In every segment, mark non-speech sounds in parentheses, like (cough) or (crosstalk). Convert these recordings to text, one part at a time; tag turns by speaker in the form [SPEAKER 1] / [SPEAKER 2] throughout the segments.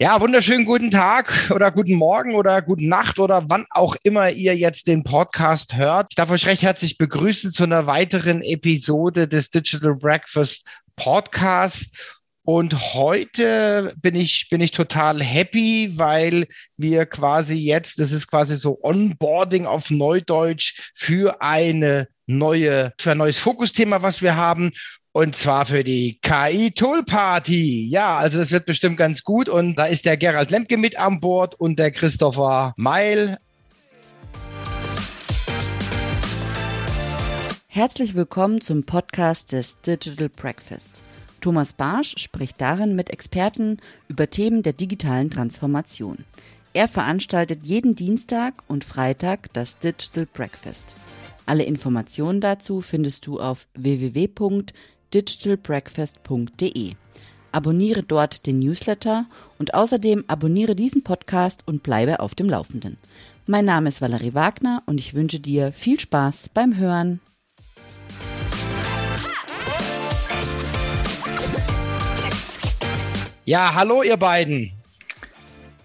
[SPEAKER 1] Ja, wunderschönen guten Tag oder guten Morgen oder guten Nacht oder wann auch immer ihr jetzt den Podcast hört. Ich darf euch recht herzlich begrüßen zu einer weiteren Episode des Digital Breakfast Podcast. Und heute bin ich, bin ich total happy, weil wir quasi jetzt, das ist quasi so Onboarding auf Neudeutsch für eine neue, für ein neues Fokusthema, was wir haben. Und zwar für die KI Tool Party. Ja, also das wird bestimmt ganz gut. Und da ist der Gerald Lemke mit an Bord und der Christopher Meil.
[SPEAKER 2] Herzlich willkommen zum Podcast des Digital Breakfast. Thomas Barsch spricht darin mit Experten über Themen der digitalen Transformation. Er veranstaltet jeden Dienstag und Freitag das Digital Breakfast. Alle Informationen dazu findest du auf www digitalbreakfast.de. Abonniere dort den Newsletter und außerdem abonniere diesen Podcast und bleibe auf dem Laufenden. Mein Name ist Valerie Wagner und ich wünsche dir viel Spaß beim Hören.
[SPEAKER 1] Ja, hallo ihr beiden.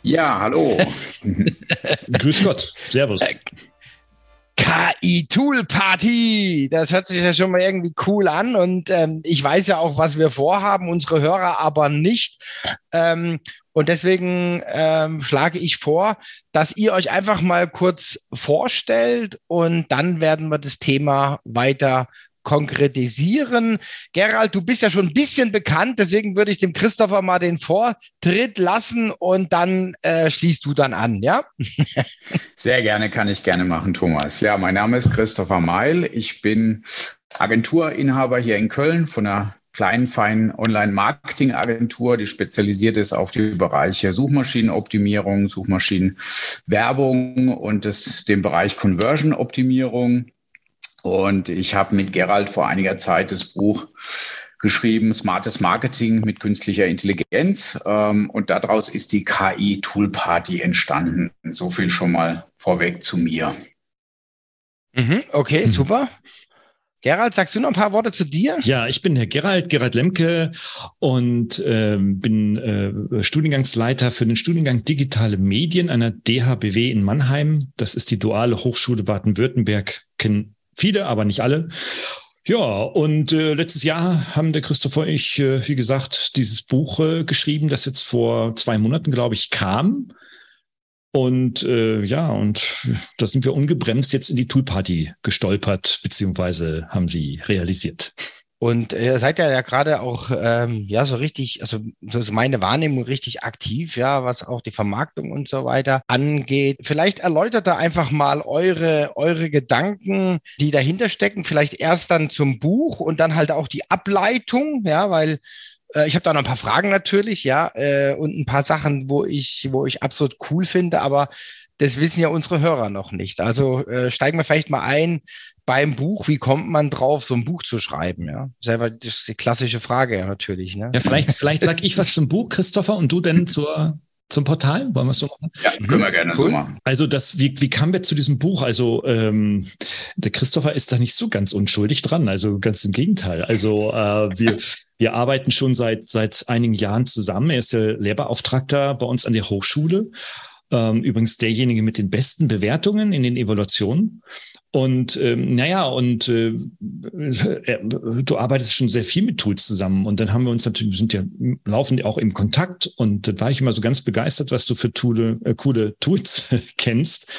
[SPEAKER 3] Ja, hallo. (laughs)
[SPEAKER 4] Grüß Gott. Servus.
[SPEAKER 1] KI-Tool-Party. Das hört sich ja schon mal irgendwie cool an und ähm, ich weiß ja auch, was wir vorhaben, unsere Hörer aber nicht. Ähm, und deswegen ähm, schlage ich vor, dass ihr euch einfach mal kurz vorstellt und dann werden wir das Thema weiter konkretisieren. Gerald, du bist ja schon ein bisschen bekannt, deswegen würde ich dem Christopher mal den Vortritt lassen und dann äh, schließt du dann an, ja? (laughs)
[SPEAKER 3] Sehr gerne, kann ich gerne machen, Thomas. Ja, mein Name ist Christopher Meil. Ich bin Agenturinhaber hier in Köln von einer kleinen, feinen Online-Marketing-Agentur, die spezialisiert ist auf die Bereiche Suchmaschinenoptimierung, Suchmaschinenwerbung und das, den Bereich Conversion-Optimierung. Und ich habe mit Gerald vor einiger Zeit das Buch geschrieben, Smartes Marketing mit künstlicher Intelligenz. Ähm, und daraus ist die KI Tool Party entstanden. So viel schon mal vorweg zu mir.
[SPEAKER 1] Mhm, okay, mhm. super. Gerald, sagst du noch ein paar Worte zu dir?
[SPEAKER 4] Ja, ich bin Herr Gerald, Gerald Lemke und äh, bin äh, Studiengangsleiter für den Studiengang Digitale Medien einer DHBW in Mannheim. Das ist die Duale Hochschule Baden-Württemberg, kennen viele, aber nicht alle. Ja, und äh, letztes Jahr haben der Christopher und ich, äh, wie gesagt, dieses Buch äh, geschrieben, das jetzt vor zwei Monaten, glaube ich, kam. Und äh, ja, und da sind wir ungebremst jetzt in die Toolparty gestolpert, beziehungsweise haben sie realisiert.
[SPEAKER 1] Und ihr seid ja, ja gerade auch ähm, ja so richtig, also so ist meine Wahrnehmung richtig aktiv, ja, was auch die Vermarktung und so weiter angeht. Vielleicht erläutert da einfach mal eure, eure Gedanken, die dahinter stecken, vielleicht erst dann zum Buch und dann halt auch die Ableitung, ja, weil äh, ich habe da noch ein paar Fragen natürlich, ja, äh, und ein paar Sachen, wo ich, wo ich absolut cool finde, aber das wissen ja unsere Hörer noch nicht. Also äh, steigen wir vielleicht mal ein beim Buch. Wie kommt man drauf, so ein Buch zu schreiben? Ja, selber das ist die klassische Frage ja natürlich. Ne?
[SPEAKER 4] Ja, vielleicht, vielleicht sag ich was zum Buch, Christopher, und du denn zur zum Portal? Wollen wir es so machen?
[SPEAKER 3] Ja, können wir gerne cool. so machen.
[SPEAKER 4] Also das, wie, wie kamen wir zu diesem Buch? Also ähm, der Christopher ist da nicht so ganz unschuldig dran, also ganz im Gegenteil. Also äh, wir, wir arbeiten schon seit, seit einigen Jahren zusammen. Er ist der Lehrbeauftragter bei uns an der Hochschule ähm, übrigens derjenige mit den besten Bewertungen in den Evaluationen. Und ähm, naja, und äh, äh, du arbeitest schon sehr viel mit Tools zusammen. Und dann haben wir uns natürlich, wir sind ja, laufen auch im Kontakt und da war ich immer so ganz begeistert, was du für Toole, äh, coole Tools (laughs) kennst.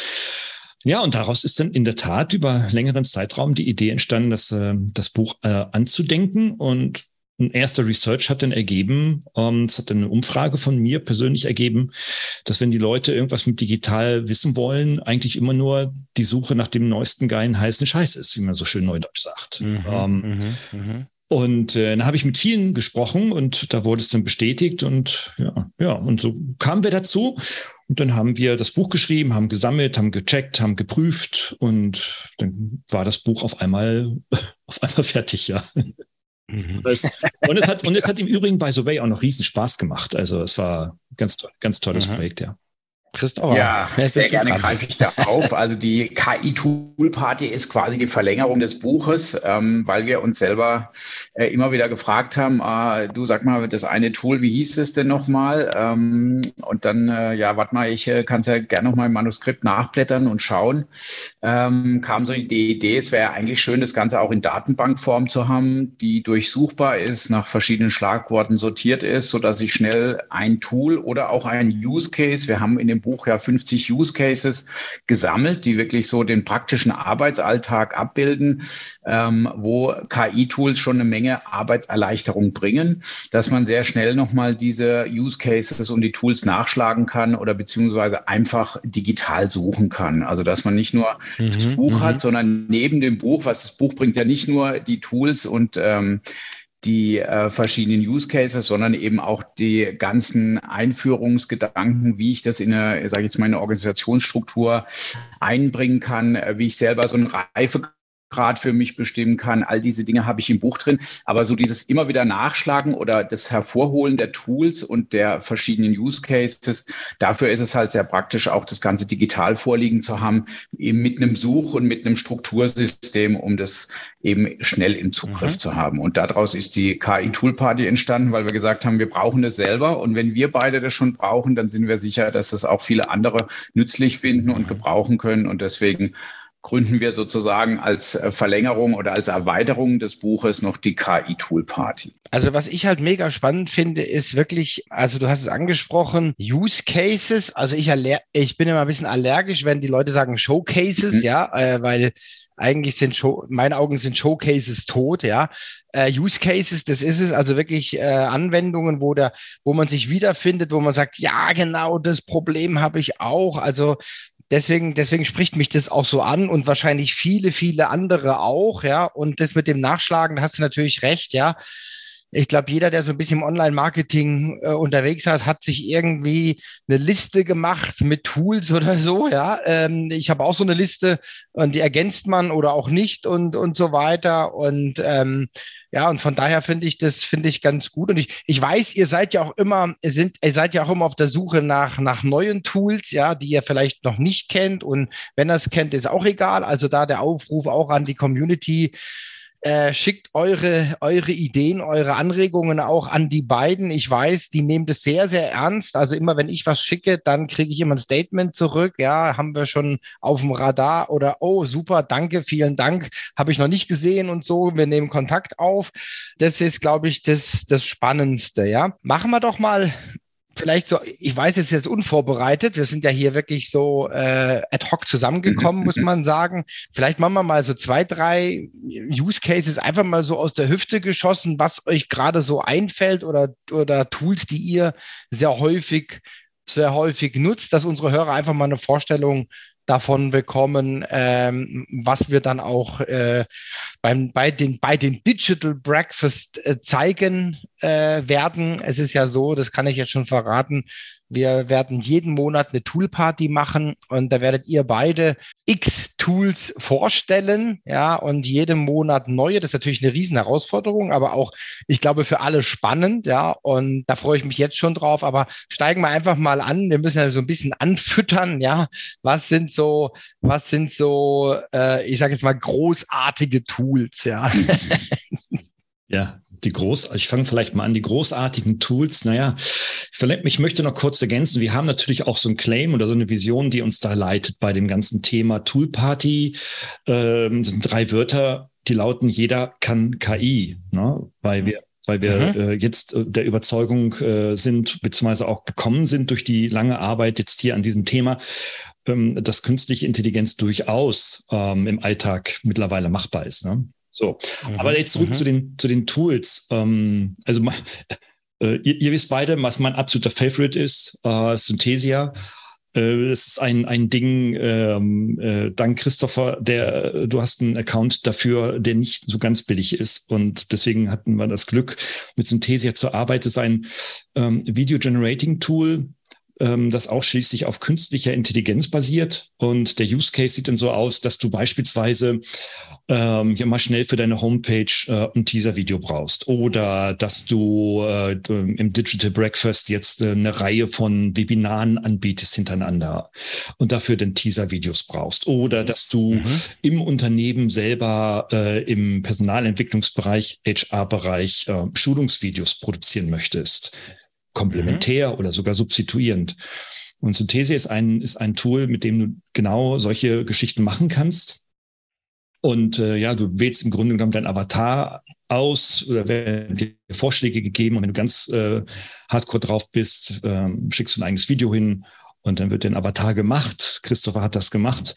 [SPEAKER 4] Ja, und daraus ist dann in der Tat über längeren Zeitraum die Idee entstanden, das, äh, das Buch äh, anzudenken. Und ein erster Research hat dann ergeben, ähm, es hat eine Umfrage von mir persönlich ergeben, dass wenn die Leute irgendwas mit digital wissen wollen, eigentlich immer nur die Suche nach dem neuesten geilen heißen Scheiß ist, wie man so schön neudeutsch sagt. Mhm, ähm, mhm, mhm. Und äh, dann habe ich mit vielen gesprochen und da wurde es dann bestätigt und ja, ja, und so kamen wir dazu. Und dann haben wir das Buch geschrieben, haben gesammelt, haben gecheckt, haben geprüft und dann war das Buch auf einmal, (laughs) auf einmal fertig, ja. Mhm. und, es hat, und es hat im Übrigen bei The Way auch noch riesen Spaß gemacht. Also es war ganz, ganz tolles mhm. Projekt, ja.
[SPEAKER 3] Christopher. Ja, sehr gerne greife ich da auf. Also die KI-Tool-Party ist quasi die Verlängerung des Buches, ähm, weil wir uns selber äh, immer wieder gefragt haben, äh, du sag mal, das eine Tool, wie hieß es denn nochmal? Ähm, und dann, äh, ja, warte mal, ich äh, kann es ja gerne nochmal im Manuskript nachblättern und schauen. Ähm, kam so die Idee, es wäre eigentlich schön, das Ganze auch in Datenbankform zu haben, die durchsuchbar ist, nach verschiedenen Schlagworten sortiert ist, sodass ich schnell ein Tool oder auch ein Use Case, wir haben in dem Buch ja 50 Use Cases gesammelt, die wirklich so den praktischen Arbeitsalltag abbilden, ähm, wo KI-Tools schon eine Menge Arbeitserleichterung bringen, dass man sehr schnell nochmal diese Use Cases und die Tools nachschlagen kann oder beziehungsweise einfach digital suchen kann. Also dass man nicht nur mhm, das Buch hat, mhm. sondern neben dem Buch, was das Buch bringt ja nicht nur die Tools und ähm, die äh, verschiedenen Use Cases, sondern eben auch die ganzen Einführungsgedanken, wie ich das in eine, sage ich jetzt mal, eine Organisationsstruktur einbringen kann, äh, wie ich selber so ein Reife Grad für mich bestimmen kann. All diese Dinge habe ich im Buch drin. Aber so dieses immer wieder Nachschlagen oder das Hervorholen der Tools und der verschiedenen Use Cases, dafür ist es halt sehr praktisch, auch das Ganze digital vorliegen zu haben, eben mit einem Such- und mit einem Struktursystem, um das eben schnell im Zugriff mhm. zu haben. Und daraus ist die KI Tool Party entstanden, weil wir gesagt haben, wir brauchen das selber. Und wenn wir beide das schon brauchen, dann sind wir sicher, dass das auch viele andere nützlich finden und gebrauchen können. Und deswegen gründen wir sozusagen als äh, Verlängerung oder als Erweiterung des Buches noch die KI-Tool-Party.
[SPEAKER 1] Also was ich halt mega spannend finde, ist wirklich, also du hast es angesprochen, Use Cases. Also ich, ich bin immer ein bisschen allergisch, wenn die Leute sagen Showcases, mhm. ja, äh, weil eigentlich sind Show, in meinen Augen sind Showcases tot, ja. Äh, Use Cases, das ist es, also wirklich äh, Anwendungen, wo der, wo man sich wiederfindet, wo man sagt, ja, genau, das Problem habe ich auch. Also deswegen, deswegen spricht mich das auch so an und wahrscheinlich viele, viele andere auch, ja. Und das mit dem Nachschlagen, da hast du natürlich recht, ja. Ich glaube, jeder, der so ein bisschen im Online-Marketing äh, unterwegs ist, hat sich irgendwie eine Liste gemacht mit Tools oder so. Ja, ähm, ich habe auch so eine Liste und die ergänzt man oder auch nicht und und so weiter. Und ähm, ja, und von daher finde ich das finde ich ganz gut. Und ich, ich weiß, ihr seid ja auch immer, sind, ihr seid ja auch immer auf der Suche nach, nach neuen Tools, ja, die ihr vielleicht noch nicht kennt. Und wenn ihr es kennt, ist auch egal. Also da der Aufruf auch an die Community äh, schickt eure, eure Ideen, eure Anregungen auch an die beiden. Ich weiß, die nehmen das sehr, sehr ernst. Also immer, wenn ich was schicke, dann kriege ich immer ein Statement zurück. Ja, haben wir schon auf dem Radar oder oh, super, danke, vielen Dank, habe ich noch nicht gesehen und so. Wir nehmen Kontakt auf. Das ist, glaube ich, das, das Spannendste. Ja, machen wir doch mal vielleicht so, ich weiß, es ist jetzt unvorbereitet. Wir sind ja hier wirklich so äh, ad hoc zusammengekommen, (laughs) muss man sagen. Vielleicht machen wir mal so zwei, drei Use Cases einfach mal so aus der Hüfte geschossen, was euch gerade so einfällt oder, oder Tools, die ihr sehr häufig, sehr häufig nutzt, dass unsere Hörer einfach mal eine Vorstellung davon bekommen, ähm, was wir dann auch äh, beim, bei, den, bei den Digital Breakfast äh, zeigen äh, werden. Es ist ja so, das kann ich jetzt schon verraten, wir werden jeden Monat eine Toolparty machen und da werdet ihr beide x Tools vorstellen, ja, und jeden Monat neue. Das ist natürlich eine riesen Herausforderung, aber auch, ich glaube, für alle spannend, ja, und da freue ich mich jetzt schon drauf. Aber steigen wir einfach mal an. Wir müssen ja so ein bisschen anfüttern, ja. Was sind so, was sind so, äh, ich sage jetzt mal, großartige Tools, ja. (laughs)
[SPEAKER 4] Ja, die groß, ich fange vielleicht mal an, die großartigen Tools. Naja, ich möchte noch kurz ergänzen. Wir haben natürlich auch so ein Claim oder so eine Vision, die uns da leitet bei dem ganzen Thema Toolparty. Ähm, das sind drei Wörter, die lauten, jeder kann KI, ne? weil wir weil wir mhm. äh, jetzt äh, der Überzeugung äh, sind, beziehungsweise auch gekommen sind durch die lange Arbeit jetzt hier an diesem Thema, ähm, dass künstliche Intelligenz durchaus ähm, im Alltag mittlerweile machbar ist. Ne? So, mhm. aber jetzt zurück mhm. zu den zu den Tools. Ähm, also (laughs) äh, ihr, ihr, wisst beide, was mein absoluter Favorite ist, äh, Synthesia. Äh, es ist ein, ein Ding, ähm, äh, dank Christopher, der, du hast einen Account dafür, der nicht so ganz billig ist. Und deswegen hatten wir das Glück, mit Synthesia zu arbeiten. Es ist ein ähm, Video-Generating-Tool, ähm, das auch schließlich auf künstlicher Intelligenz basiert. Und der Use Case sieht dann so aus, dass du beispielsweise ähm, ja mal schnell für deine Homepage äh, ein Teaser-Video brauchst oder dass du äh, im Digital Breakfast jetzt äh, eine Reihe von Webinaren anbietest hintereinander und dafür dann Teaser-Videos brauchst oder dass du mhm. im Unternehmen selber äh, im Personalentwicklungsbereich, HR-Bereich äh, Schulungsvideos produzieren möchtest komplementär mhm. oder sogar substituierend. Und Synthese ist ein, ist ein Tool, mit dem du genau solche Geschichten machen kannst. Und äh, ja, du wählst im Grunde genommen dein Avatar aus oder werden dir Vorschläge gegeben. Und wenn du ganz äh, hardcore drauf bist, äh, schickst du ein eigenes Video hin und dann wird ein Avatar gemacht. Christopher hat das gemacht.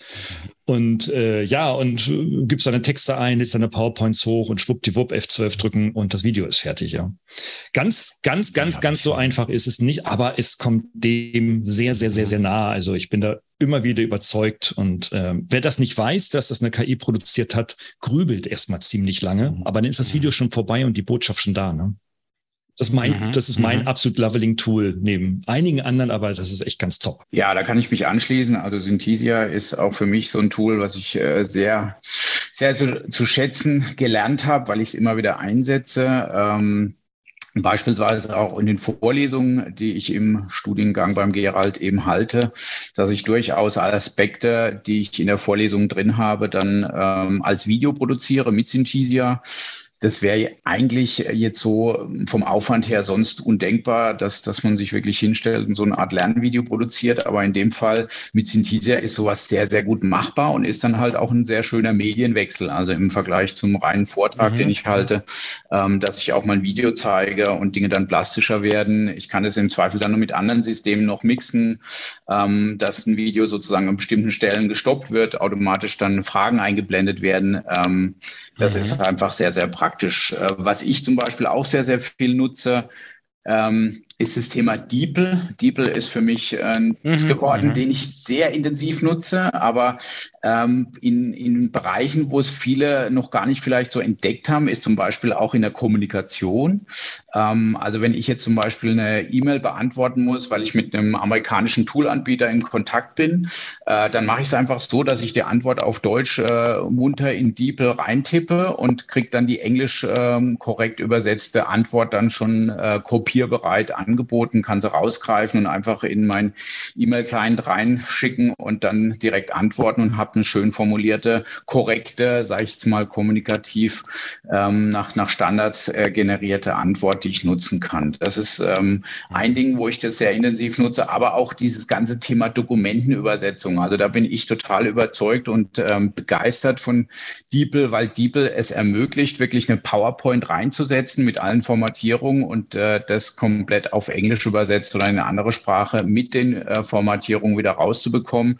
[SPEAKER 4] Und äh, ja, und äh, gibst deine Texte ein, lädst deine PowerPoints hoch und schwuppdiwupp F12 drücken und das Video ist fertig, ja. Ganz, ganz, ganz, ja, ganz so einfach ist es nicht, aber es kommt dem sehr, sehr, sehr, sehr nah. Also ich bin da immer wieder überzeugt. Und äh, wer das nicht weiß, dass das eine KI produziert hat, grübelt erstmal ziemlich lange. Mhm. Aber dann ist das Video schon vorbei und die Botschaft schon da. Ne? Das ist mein, mhm. das ist mein mhm. absolut Leveling-Tool neben einigen anderen, aber das ist echt ganz top.
[SPEAKER 3] Ja, da kann ich mich anschließen. Also Synthesia ist auch für mich so ein Tool, was ich äh, sehr, sehr zu, zu schätzen gelernt habe, weil ich es immer wieder einsetze. Ähm, Beispielsweise auch in den Vorlesungen, die ich im Studiengang beim Gerald eben halte, dass ich durchaus Aspekte, die ich in der Vorlesung drin habe, dann ähm, als Video produziere mit Synthesia das wäre eigentlich jetzt so vom Aufwand her sonst undenkbar, dass, dass man sich wirklich hinstellt und so eine Art Lernvideo produziert. Aber in dem Fall mit Synthesia ist sowas sehr, sehr gut machbar und ist dann halt auch ein sehr schöner Medienwechsel. Also im Vergleich zum reinen Vortrag, mhm. den ich halte, ähm, dass ich auch mal ein Video zeige und Dinge dann plastischer werden. Ich kann es im Zweifel dann nur mit anderen Systemen noch mixen, ähm, dass ein Video sozusagen an bestimmten Stellen gestoppt wird, automatisch dann Fragen eingeblendet werden. Ähm, das mhm. ist einfach sehr, sehr praktisch. Äh, was ich zum Beispiel auch sehr, sehr viel nutze, ähm, ist das Thema DeepL. DeepL ist für mich ein äh, mhm, geworden, mhm. den ich sehr intensiv nutze, aber ähm, in, in Bereichen, wo es viele noch gar nicht vielleicht so entdeckt haben, ist zum Beispiel auch in der Kommunikation. Ähm, also wenn ich jetzt zum Beispiel eine E-Mail beantworten muss, weil ich mit einem amerikanischen Toolanbieter in Kontakt bin, äh, dann mache ich es einfach so, dass ich die Antwort auf Deutsch äh, munter in DeepL reintippe und kriege dann die englisch äh, korrekt übersetzte Antwort dann schon äh, kopierbereit angeboten, kann sie rausgreifen und einfach in mein E-Mail-Client reinschicken und dann direkt antworten und habe eine schön formulierte, korrekte, sage ich jetzt mal kommunikativ ähm, nach, nach Standards äh, generierte Antwort, die ich nutzen kann. Das ist ähm, ein Ding, wo ich das sehr intensiv nutze, aber auch dieses ganze Thema Dokumentenübersetzung. Also da bin ich total überzeugt und ähm, begeistert von DeepL, weil DeepL es ermöglicht, wirklich eine PowerPoint reinzusetzen mit allen Formatierungen und äh, das komplett auf Englisch übersetzt oder in eine andere Sprache mit den äh, Formatierungen wieder rauszubekommen,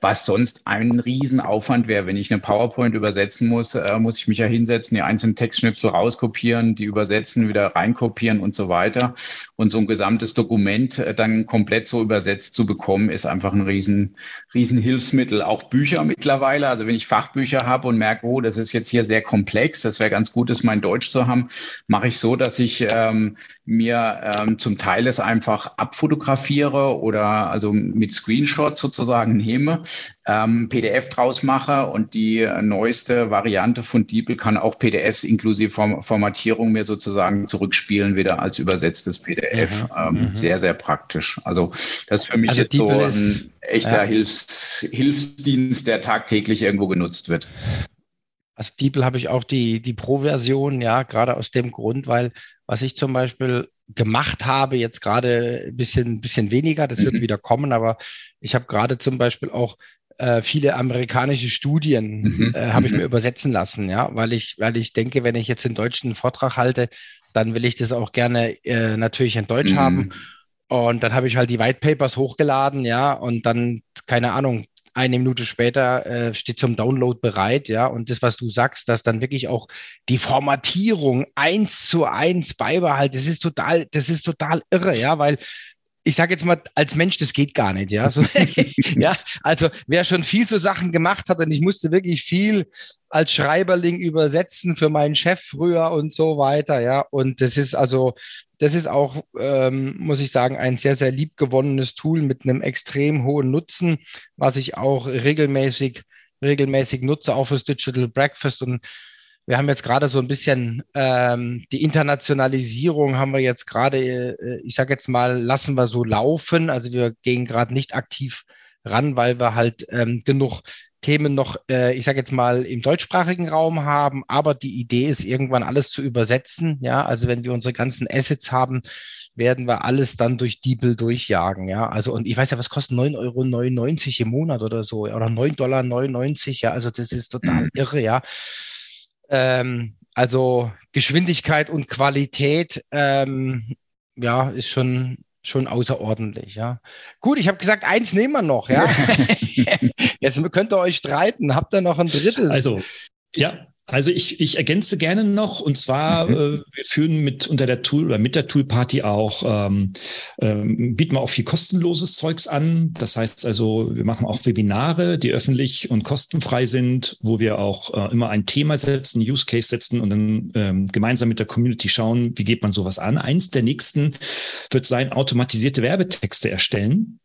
[SPEAKER 3] was sonst ein Riesenaufwand wäre. Wenn ich eine PowerPoint übersetzen muss, äh, muss ich mich ja hinsetzen, die einzelnen Textschnipsel rauskopieren, die übersetzen, wieder reinkopieren und so weiter. Und so ein gesamtes Dokument äh, dann komplett so übersetzt zu bekommen, ist einfach ein riesen, riesen Hilfsmittel. Auch Bücher mittlerweile. Also wenn ich Fachbücher habe und merke, oh, das ist jetzt hier sehr komplex, das wäre ganz gut, das mein Deutsch zu haben, mache ich so, dass ich ähm, mir ähm, zum Teil es einfach abfotografiere oder also mit Screenshots sozusagen nehme ähm, PDF draus mache und die neueste Variante von DeepL kann auch PDFs inklusive Form Formatierung mir sozusagen zurückspielen, wieder als übersetztes PDF. Mhm. Ähm, mhm. Sehr, sehr praktisch. Also das ist für mich also jetzt so ein echter ja. Hilfs Hilfsdienst, der tagtäglich irgendwo genutzt wird.
[SPEAKER 1] Als DeepL habe ich auch die, die Pro-Version, ja, gerade aus dem Grund, weil was ich zum Beispiel gemacht habe, jetzt gerade ein bisschen, bisschen weniger, das wird mhm. wieder kommen, aber ich habe gerade zum Beispiel auch äh, viele amerikanische Studien mhm. äh, habe ich mhm. mir übersetzen lassen, ja, weil ich, weil ich denke, wenn ich jetzt in Deutsch einen Vortrag halte, dann will ich das auch gerne äh, natürlich in Deutsch mhm. haben. Und dann habe ich halt die White Papers hochgeladen, ja, und dann, keine Ahnung, eine Minute später äh, steht zum Download bereit, ja. Und das, was du sagst, dass dann wirklich auch die Formatierung eins zu eins beibehalten, das ist total, das ist total irre, ja, weil ich sage jetzt mal, als Mensch, das geht gar nicht, ja. So, (laughs) ja, also wer schon viel so Sachen gemacht hat und ich musste wirklich viel als Schreiberling übersetzen für meinen Chef früher und so weiter, ja. Und das ist also, das ist auch, ähm, muss ich sagen, ein sehr, sehr liebgewonnenes Tool mit einem extrem hohen Nutzen, was ich auch regelmäßig, regelmäßig nutze, auch fürs Digital Breakfast und wir haben jetzt gerade so ein bisschen ähm, die Internationalisierung haben wir jetzt gerade, äh, ich sage jetzt mal, lassen wir so laufen. Also wir gehen gerade nicht aktiv ran, weil wir halt ähm, genug Themen noch, äh, ich sage jetzt mal, im deutschsprachigen Raum haben. Aber die Idee ist, irgendwann alles zu übersetzen. Ja, also wenn wir unsere ganzen Assets haben, werden wir alles dann durch Diebel durchjagen. Ja, also und ich weiß ja, was kostet 9,99 Euro im Monat oder so oder 9,99 Dollar. Ja, also das ist total mhm. irre. Ja. Ähm, also Geschwindigkeit und Qualität, ähm, ja, ist schon schon außerordentlich, ja. Gut, ich habe gesagt, eins nehmen wir noch, ja. (laughs) Jetzt könnt ihr euch streiten. Habt ihr noch ein drittes?
[SPEAKER 4] Also, ja, also ich, ich ergänze gerne noch und zwar mhm. äh, wir führen mit unter der Tool oder mit der Tool Party auch ähm, ähm, bieten wir auch viel kostenloses Zeugs an. Das heißt also, wir machen auch Webinare, die öffentlich und kostenfrei sind, wo wir auch äh, immer ein Thema setzen, Use Case setzen und dann ähm, gemeinsam mit der Community schauen, wie geht man sowas an. Eins der nächsten wird sein automatisierte Werbetexte erstellen.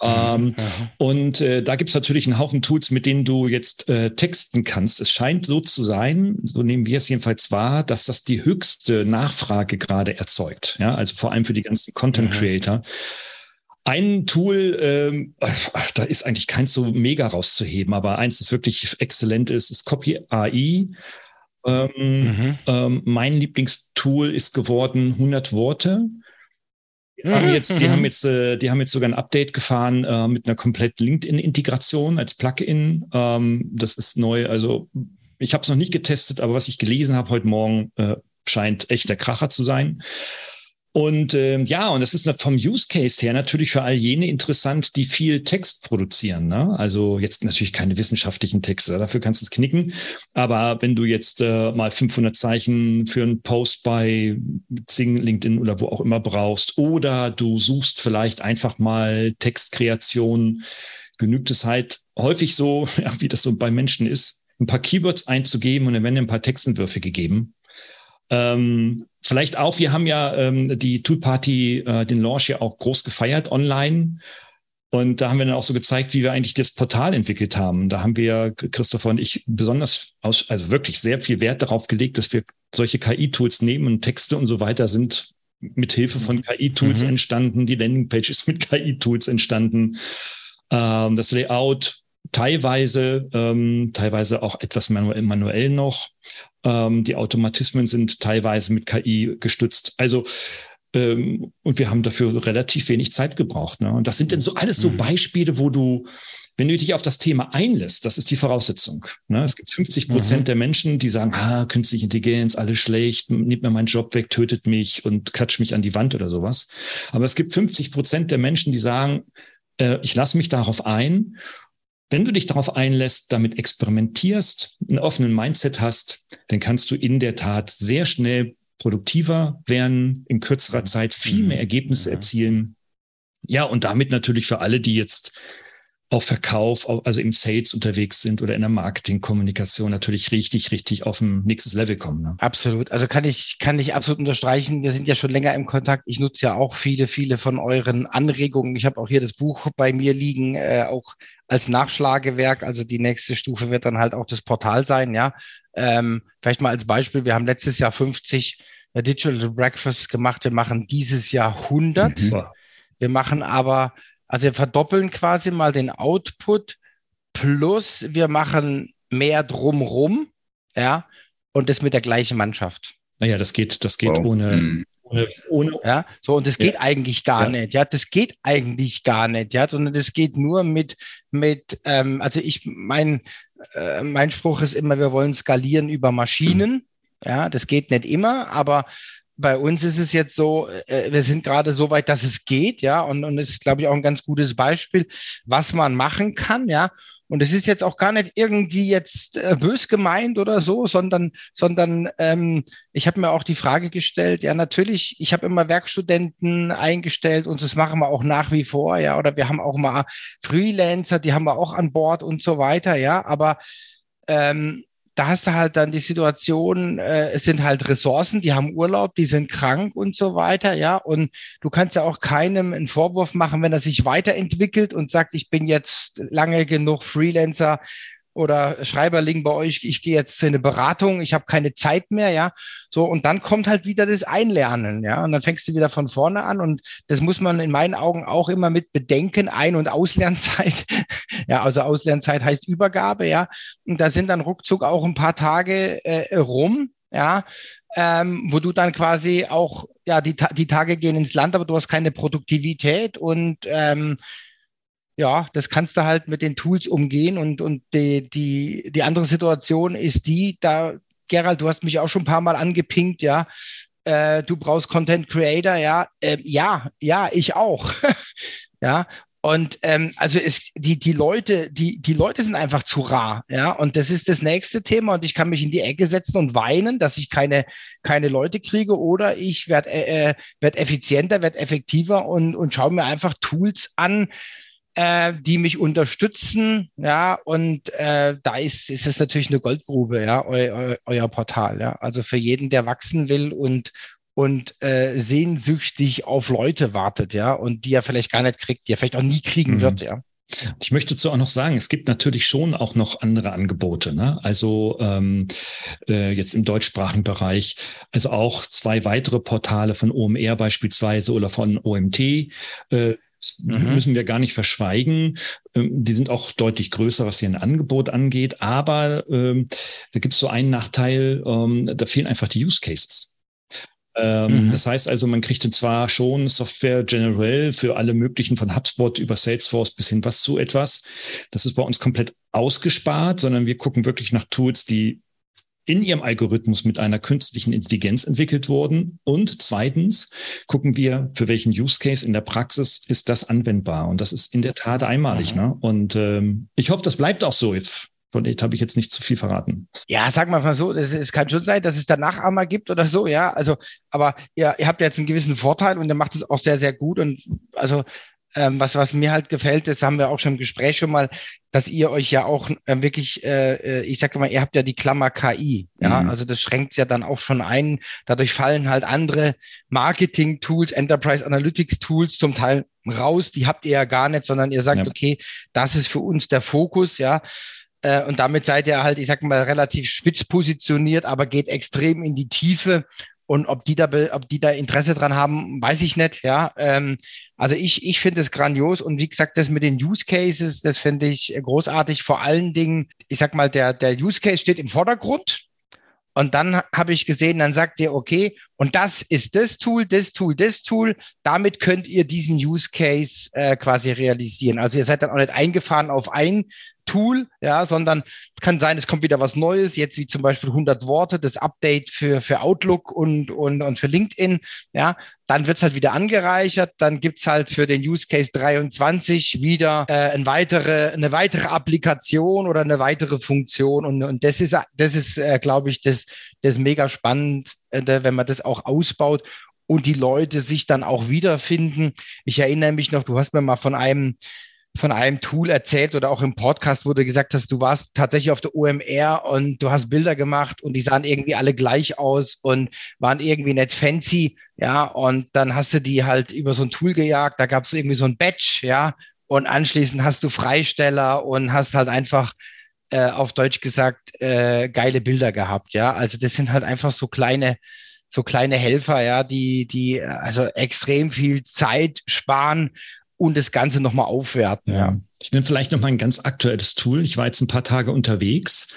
[SPEAKER 4] Ähm, und äh, da gibt's natürlich einen Haufen Tools, mit denen du jetzt äh, texten kannst. Es scheint so zu sein, so nehmen wir es jedenfalls wahr, dass das die höchste Nachfrage gerade erzeugt. Ja, also vor allem für die ganzen Content Creator. Mhm. Ein Tool, ähm, ach, da ist eigentlich keins so mega rauszuheben, aber eins, das wirklich exzellent ist, ist Copy AI. Ähm, mhm. ähm, mein Lieblingstool ist geworden 100 Worte. Die haben jetzt, die haben mhm. jetzt, äh, die haben jetzt sogar ein Update gefahren äh, mit einer komplett LinkedIn-Integration als Plugin. Ähm, das ist neu. Also ich habe es noch nicht getestet, aber was ich gelesen habe heute Morgen, äh, scheint echt der Kracher zu sein. Und äh, ja, und das ist vom Use Case her natürlich für all jene interessant, die viel Text produzieren. Ne? Also jetzt natürlich keine wissenschaftlichen Texte, dafür kannst du es knicken. Aber wenn du jetzt äh, mal 500 Zeichen für einen Post bei Zing, LinkedIn oder wo auch immer brauchst, oder du suchst vielleicht einfach mal Textkreation, genügt es halt häufig so, (laughs) ja, wie das so bei Menschen ist, ein paar Keywords einzugeben und dann werden ein paar Textentwürfe gegeben. Ähm, vielleicht auch, wir haben ja ähm, die Tool Party, äh, den Launch ja auch groß gefeiert online. Und da haben wir dann auch so gezeigt, wie wir eigentlich das Portal entwickelt haben. Da haben wir, Christopher und ich, besonders aus, also wirklich sehr viel Wert darauf gelegt, dass wir solche KI-Tools nehmen und Texte und so weiter sind mit Hilfe von KI-Tools mhm. entstanden. Die Landingpage ist mit KI-Tools entstanden. Ähm, das Layout teilweise, ähm, teilweise auch etwas manuell, manuell noch. Ähm, die Automatismen sind teilweise mit KI gestützt. Also ähm, und wir haben dafür relativ wenig Zeit gebraucht. Ne? Und das sind dann so alles so mhm. Beispiele, wo du, wenn du dich auf das Thema einlässt, das ist die Voraussetzung. Ne? Es gibt 50 Prozent mhm. der Menschen, die sagen, ah, künstliche Intelligenz, alles schlecht, nimmt mir meinen Job weg, tötet mich und klatscht mich an die Wand oder sowas. Aber es gibt 50 Prozent der Menschen, die sagen, äh, ich lasse mich darauf ein wenn du dich darauf einlässt, damit experimentierst, einen offenen Mindset hast, dann kannst du in der Tat sehr schnell produktiver werden, in kürzerer Zeit viel mehr mhm. Ergebnisse erzielen. Ja, und damit natürlich für alle, die jetzt auf Verkauf, also im Sales unterwegs sind oder in der Marketingkommunikation natürlich richtig, richtig auf ein nächstes Level kommen. Ne?
[SPEAKER 1] Absolut. Also kann ich, kann ich absolut unterstreichen. Wir sind ja schon länger im Kontakt. Ich nutze ja auch viele, viele von euren Anregungen. Ich habe auch hier das Buch bei mir liegen, äh, auch als Nachschlagewerk. Also die nächste Stufe wird dann halt auch das Portal sein, ja. Ähm, vielleicht mal als Beispiel. Wir haben letztes Jahr 50 äh, Digital Breakfast gemacht. Wir machen dieses Jahr 100. Mhm. Wir machen aber also wir verdoppeln quasi mal den Output plus wir machen mehr drumrum, ja, und das mit der gleichen Mannschaft.
[SPEAKER 4] Naja, das geht, das geht wow. ohne, hm. ohne,
[SPEAKER 1] ohne, Ja, so, und das geht ja. eigentlich gar ja. nicht, ja, das geht eigentlich gar nicht, ja, sondern das geht nur mit, mit, ähm, also ich, mein, äh, mein Spruch ist immer, wir wollen skalieren über Maschinen, ja, das geht nicht immer, aber bei uns ist es jetzt so, äh, wir sind gerade so weit, dass es geht, ja, und, und es ist, glaube ich, auch ein ganz gutes Beispiel, was man machen kann, ja. Und es ist jetzt auch gar nicht irgendwie jetzt äh, bös gemeint oder so, sondern, sondern ähm, ich habe mir auch die Frage gestellt, ja natürlich, ich habe immer Werkstudenten eingestellt und das machen wir auch nach wie vor, ja, oder wir haben auch mal Freelancer, die haben wir auch an Bord und so weiter, ja, aber ähm, da hast du halt dann die Situation, äh, es sind halt Ressourcen, die haben Urlaub, die sind krank und so weiter, ja. Und du kannst ja auch keinem einen Vorwurf machen, wenn er sich weiterentwickelt und sagt, ich bin jetzt lange genug Freelancer oder Schreiberling bei euch, ich gehe jetzt zu eine Beratung, ich habe keine Zeit mehr, ja. So, und dann kommt halt wieder das Einlernen, ja. Und dann fängst du wieder von vorne an. Und das muss man in meinen Augen auch immer mit bedenken, Ein- und Auslernzeit. (laughs) ja, also Auslernzeit heißt Übergabe, ja. Und da sind dann ruckzuck auch ein paar Tage äh, rum, ja, ähm, wo du dann quasi auch, ja, die, die Tage gehen ins Land, aber du hast keine Produktivität und ähm, ja, das kannst du halt mit den Tools umgehen und, und die, die, die andere Situation ist die, da, Gerald, du hast mich auch schon ein paar Mal angepinkt, ja, äh, du brauchst Content Creator, ja, äh, ja, ja, ich auch, (laughs) ja, und ähm, also ist die, die Leute, die, die Leute sind einfach zu rar, ja. Und das ist das nächste Thema. Und ich kann mich in die Ecke setzen und weinen, dass ich keine, keine Leute kriege, oder ich werde äh, äh werd effizienter, werde effektiver und, und schaue mir einfach Tools an, äh, die mich unterstützen, ja, und äh, da ist, ist es natürlich eine Goldgrube, ja, eu, eu, euer Portal, ja. Also für jeden, der wachsen will und und äh, sehnsüchtig auf Leute wartet, ja, und die er vielleicht gar nicht kriegt, die er vielleicht auch nie kriegen mhm. wird, ja.
[SPEAKER 4] Ich möchte dazu auch noch sagen, es gibt natürlich schon auch noch andere Angebote. Ne? Also ähm, äh, jetzt im deutschsprachigen Bereich, also auch zwei weitere Portale von OMR beispielsweise oder von OMT. Äh, mhm. müssen wir gar nicht verschweigen. Ähm, die sind auch deutlich größer, was hier ein Angebot angeht. Aber ähm, da gibt es so einen Nachteil, ähm, da fehlen einfach die Use Cases. Ähm, mhm. Das heißt also, man kriegt zwar schon Software generell für alle möglichen von HubSpot über Salesforce bis hin was zu etwas. Das ist bei uns komplett ausgespart, sondern wir gucken wirklich nach Tools, die in ihrem Algorithmus mit einer künstlichen Intelligenz entwickelt wurden. Und zweitens gucken wir, für welchen Use Case in der Praxis ist das anwendbar. Und das ist in der Tat einmalig. Mhm. Ne? Und ähm, ich hoffe, das bleibt auch so. Von dem habe ich jetzt nicht zu viel verraten.
[SPEAKER 1] Ja, sag mal mal so, es kann schon sein, dass es da Nachahmer gibt oder so, ja. Also, aber ihr, ihr habt jetzt einen gewissen Vorteil und ihr macht es auch sehr, sehr gut. Und also ähm, was, was mir halt gefällt, das haben wir auch schon im Gespräch schon mal, dass ihr euch ja auch äh, wirklich, äh, äh ich sage mal, ihr habt ja die Klammer KI, ja, mhm. also das schränkt ja dann auch schon ein. Dadurch fallen halt andere Marketing-Tools, Enterprise Analytics-Tools zum Teil raus, die habt ihr ja gar nicht, sondern ihr sagt, ja. okay, das ist für uns der Fokus, ja. Äh, und damit seid ihr halt, ich sag mal, relativ spitz positioniert, aber geht extrem in die Tiefe. Und ob die da, ob die da Interesse dran haben, weiß ich nicht, ja. Ähm, also ich, ich finde es grandios und wie gesagt, das mit den Use Cases, das finde ich großartig. Vor allen Dingen, ich sag mal, der, der Use Case steht im Vordergrund. Und dann habe ich gesehen, dann sagt ihr, okay, und das ist das Tool, das Tool, das Tool. Damit könnt ihr diesen Use Case äh, quasi realisieren. Also ihr seid dann auch nicht eingefahren auf ein Tool, ja, sondern kann sein, es kommt wieder was Neues, jetzt wie zum Beispiel 100 Worte, das Update für, für Outlook und, und, und für LinkedIn, ja, dann wird's halt wieder angereichert, dann gibt's halt für den Use Case 23 wieder äh, eine, weitere, eine weitere Applikation oder eine weitere Funktion. Und, und das ist, das ist äh, glaube ich, das, das mega spannend, wenn man das auch ausbaut und die Leute sich dann auch wiederfinden. Ich erinnere mich noch, du hast mir mal von einem von einem Tool erzählt oder auch im Podcast, wo du gesagt hast, du warst tatsächlich auf der OMR und du hast Bilder gemacht und die sahen irgendwie alle gleich aus und waren irgendwie nicht fancy, ja, und dann hast du die halt über so ein Tool gejagt, da gab es irgendwie so ein Badge, ja, und anschließend hast du Freisteller und hast halt einfach äh, auf Deutsch gesagt äh, geile Bilder gehabt, ja, also das sind halt einfach so kleine so kleine Helfer, ja, die, die also extrem viel Zeit sparen und das Ganze nochmal aufwerten.
[SPEAKER 4] Ja. Ich nenne vielleicht noch mal ein ganz aktuelles Tool. Ich war jetzt ein paar Tage unterwegs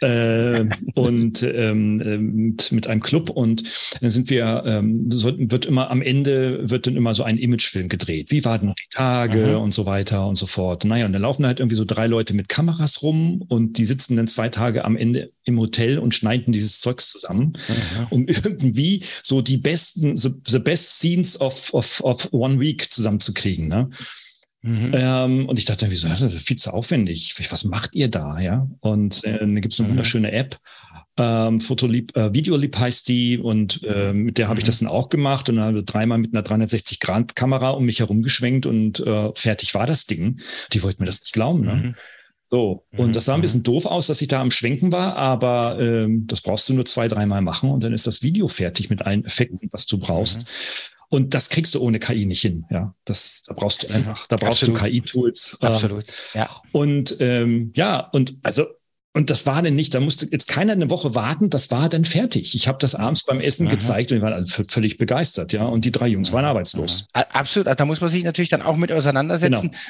[SPEAKER 4] äh, und ähm, mit, mit einem Club und dann sind wir, ähm, so, wird immer am Ende wird dann immer so ein Imagefilm gedreht. Wie waren die Tage mhm. und so weiter und so fort. Naja, und dann laufen halt irgendwie so drei Leute mit Kameras rum und die sitzen dann zwei Tage am Ende im Hotel und schneiden dieses Zeugs zusammen, mhm. um (laughs) irgendwie so die besten, the, the best scenes of, of, of one week zusammenzukriegen. Ne? Mhm. Ähm, und ich dachte, wieso das ist viel zu aufwendig? Was macht ihr da? Ja. Und äh, dann gibt es eine mhm. wunderschöne App. Ähm, Fotolieb, äh, Videolieb heißt die und äh, mit der habe ich mhm. das dann auch gemacht und dann habe ich dreimal mit einer 360-Grad-Kamera um mich herum geschwenkt und äh, fertig war das Ding. Die wollten mir das nicht glauben. Ne? Mhm. So, und mhm. das sah ein bisschen doof aus, dass ich da am Schwenken war, aber ähm, das brauchst du nur zwei, dreimal machen und dann ist das Video fertig mit allen Effekten, was du brauchst. Mhm. Und das kriegst du ohne KI nicht hin. Ja, das, da brauchst du einfach, da brauchst Absolut. du KI-Tools.
[SPEAKER 1] Ähm, Absolut.
[SPEAKER 4] Ja. Und ähm, ja, und also und das war denn nicht, da musste jetzt keiner eine Woche warten, das war dann fertig. Ich habe das abends beim Essen Aha. gezeigt und die waren alle völlig begeistert, ja. Und die drei Jungs waren arbeitslos.
[SPEAKER 1] Absolut, da muss man sich natürlich dann auch mit auseinandersetzen. Genau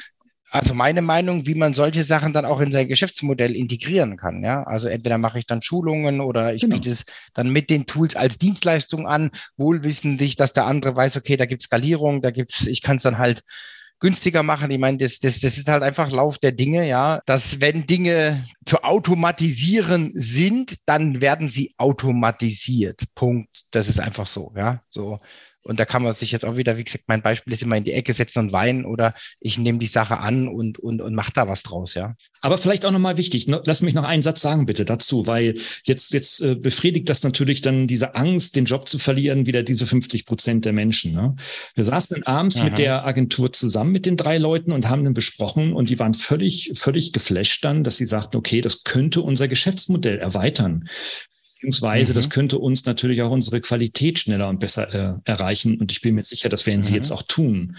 [SPEAKER 1] also meine Meinung, wie man solche Sachen dann auch in sein Geschäftsmodell integrieren kann. Ja, also entweder mache ich dann Schulungen oder ich genau. biete es dann mit den Tools als Dienstleistung an, wohlwissentlich, dass der andere weiß, okay, da gibt Skalierung, da gibt's, ich kann es dann halt günstiger machen. Ich meine, das, das, das ist halt einfach Lauf der Dinge, ja, dass wenn Dinge zu automatisieren sind, dann werden sie automatisiert. Punkt. Das ist einfach so, ja. So. Und da kann man sich jetzt auch wieder, wie gesagt, mein Beispiel ist immer in die Ecke setzen und weinen oder ich nehme die Sache an und, und, und mache da was draus, ja.
[SPEAKER 4] Aber vielleicht auch nochmal wichtig, lass mich noch einen Satz sagen bitte dazu, weil jetzt, jetzt äh, befriedigt das natürlich dann diese Angst, den Job zu verlieren, wieder diese 50 Prozent der Menschen. Ne? Wir saßen abends Aha. mit der Agentur zusammen mit den drei Leuten und haben dann besprochen und die waren völlig, völlig geflasht dann, dass sie sagten, okay, das könnte unser Geschäftsmodell erweitern. Beziehungsweise, mhm. das könnte uns natürlich auch unsere Qualität schneller und besser äh, erreichen. Und ich bin mir sicher, das werden mhm. sie jetzt auch tun.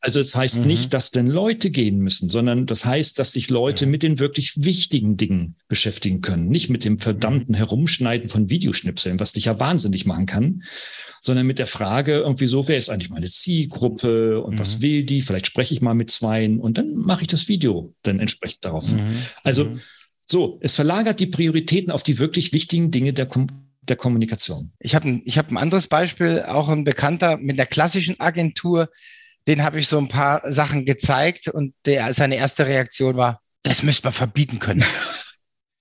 [SPEAKER 4] Also es heißt mhm. nicht, dass denn Leute gehen müssen, sondern das heißt, dass sich Leute mit den wirklich wichtigen Dingen beschäftigen können. Nicht mit dem verdammten Herumschneiden von Videoschnipseln, was dich ja wahnsinnig machen kann, sondern mit der Frage irgendwie so, wer ist eigentlich meine Zielgruppe und was mhm. will die? Vielleicht spreche ich mal mit zweien und dann mache ich das Video dann entsprechend darauf. Mhm. Also mhm. So, es verlagert die Prioritäten auf die wirklich wichtigen Dinge der, Kom der Kommunikation.
[SPEAKER 1] Ich habe ein, ich hab ein anderes Beispiel, auch ein Bekannter mit der klassischen Agentur, den habe ich so ein paar Sachen gezeigt und der, seine erste Reaktion war, das müsste man verbieten können.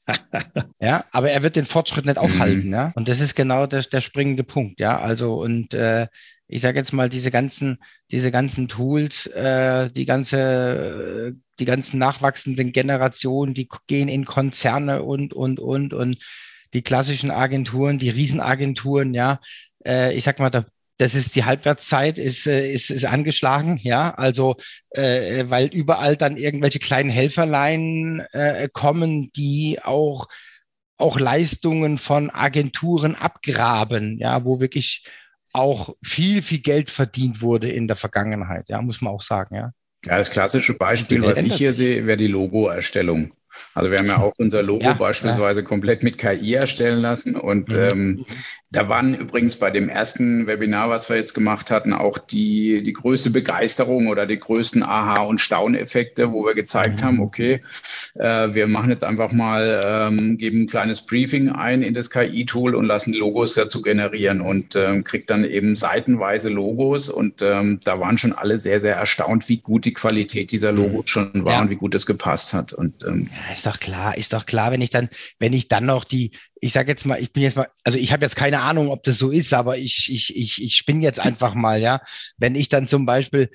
[SPEAKER 1] (laughs) ja, aber er wird den Fortschritt nicht aufhalten, mhm. ja. Und das ist genau der, der springende Punkt, ja. Also, und äh, ich sage jetzt mal, diese ganzen, diese ganzen Tools, äh, die ganze, die ganzen nachwachsenden Generationen, die gehen in Konzerne und, und, und, und die klassischen Agenturen, die Riesenagenturen, ja, äh, ich sag mal, da, das ist die Halbwertszeit ist, äh, ist, ist angeschlagen, ja, also äh, weil überall dann irgendwelche kleinen Helferlein äh, kommen, die auch auch Leistungen von Agenturen abgraben, ja, wo wirklich auch viel, viel Geld verdient wurde in der Vergangenheit, ja, muss man auch sagen, ja.
[SPEAKER 3] Ja, das klassische Beispiel, was ich hier sehe, wäre die Logoerstellung. Also wir haben ja auch unser Logo ja, beispielsweise ja. komplett mit KI erstellen lassen. Und mhm. ähm, da waren übrigens bei dem ersten Webinar, was wir jetzt gemacht hatten, auch die, die größte Begeisterung oder die größten Aha- und Stauneffekte, wo wir gezeigt mhm. haben, okay, äh, wir machen jetzt einfach mal, ähm, geben ein kleines Briefing ein in das KI-Tool und lassen Logos dazu generieren und ähm, kriegt dann eben seitenweise Logos. Und ähm, da waren schon alle sehr, sehr erstaunt, wie gut die Qualität dieser Logos mhm. schon war ja. und wie gut es gepasst hat. Und ähm,
[SPEAKER 1] ja, ist doch klar, ist doch klar, wenn ich dann, wenn ich dann noch die, ich sage jetzt mal, ich bin jetzt mal, also ich habe jetzt keine Ahnung, ob das so ist, aber ich, ich, ich, ich spinne jetzt einfach mal, ja. Wenn ich dann zum Beispiel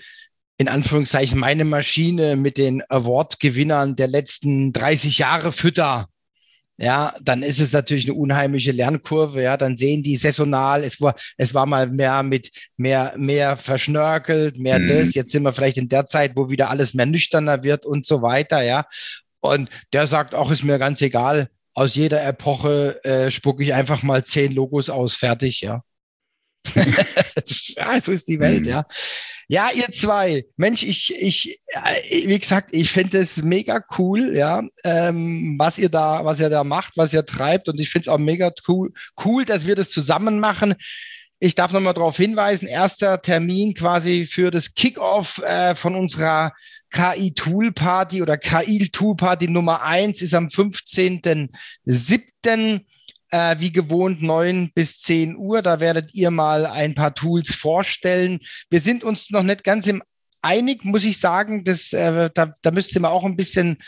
[SPEAKER 1] in Anführungszeichen meine Maschine mit den Award-Gewinnern der letzten 30 Jahre fütter, ja, dann ist es natürlich eine unheimliche Lernkurve, ja, dann sehen die saisonal, es war, es war mal mehr mit mehr, mehr verschnörkelt, mehr mhm. das, jetzt sind wir vielleicht in der Zeit, wo wieder alles mehr nüchterner wird und so weiter, ja. Und der sagt, auch ist mir ganz egal, aus jeder Epoche äh, spucke ich einfach mal zehn Logos aus, fertig, ja. (laughs) ja, so ist die Welt, mhm. ja. Ja, ihr zwei, Mensch, ich, ich, äh, wie gesagt, ich finde es mega cool, ja, ähm, was ihr da, was ihr da macht, was ihr treibt, und ich finde es auch mega cool, cool, dass wir das zusammen machen. Ich darf nochmal darauf hinweisen, erster Termin quasi für das Kickoff äh, von unserer KI-Tool-Party oder KI-Tool-Party Nummer eins ist am 15.07. Äh, wie gewohnt 9 bis 10 Uhr. Da werdet ihr mal ein paar Tools vorstellen. Wir sind uns noch nicht ganz im einig, muss ich sagen. Das, äh, da, da müsst ihr mal auch ein bisschen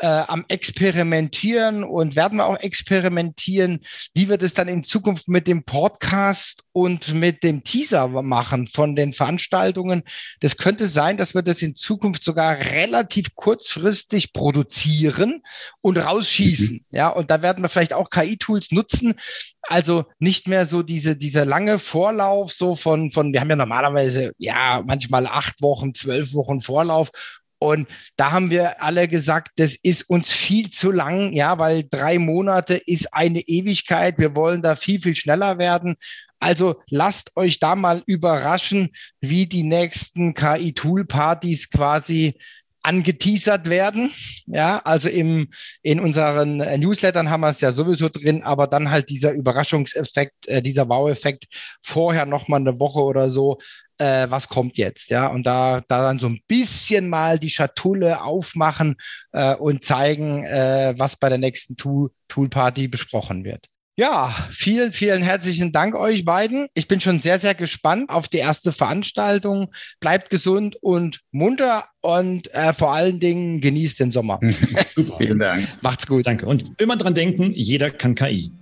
[SPEAKER 1] äh, am Experimentieren und werden wir auch experimentieren, wie wir das dann in Zukunft mit dem Podcast und mit dem Teaser machen von den Veranstaltungen. Das könnte sein, dass wir das in Zukunft sogar relativ kurzfristig produzieren und rausschießen. Mhm. Ja, und da werden wir vielleicht auch KI-Tools nutzen. Also nicht mehr so diese, dieser lange Vorlauf, so von, von, wir haben ja normalerweise, ja, manchmal acht Wochen, zwölf Wochen Vorlauf und da haben wir alle gesagt, das ist uns viel zu lang, ja, weil drei Monate ist eine Ewigkeit. Wir wollen da viel, viel schneller werden. Also lasst euch da mal überraschen, wie die nächsten KI-Tool-Partys quasi angeteasert werden. Ja, also im, in unseren Newslettern haben wir es ja sowieso drin, aber dann halt dieser Überraschungseffekt, äh, dieser Wow-Effekt vorher nochmal eine Woche oder so äh, was kommt jetzt, ja, und da, da dann so ein bisschen mal die Schatulle aufmachen äh, und zeigen, äh, was bei der nächsten Tool, Tool Party besprochen wird. Ja, vielen, vielen herzlichen Dank euch beiden. Ich bin schon sehr, sehr gespannt auf die erste Veranstaltung. Bleibt gesund und munter und äh, vor allen Dingen genießt den Sommer. (laughs)
[SPEAKER 4] Super. Vielen Dank. Macht's gut. Danke. Und immer dran denken, jeder kann KI.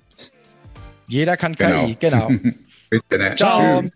[SPEAKER 1] Jeder kann KI, genau. (laughs)
[SPEAKER 3] Bitte, ne? Ciao. Ciao.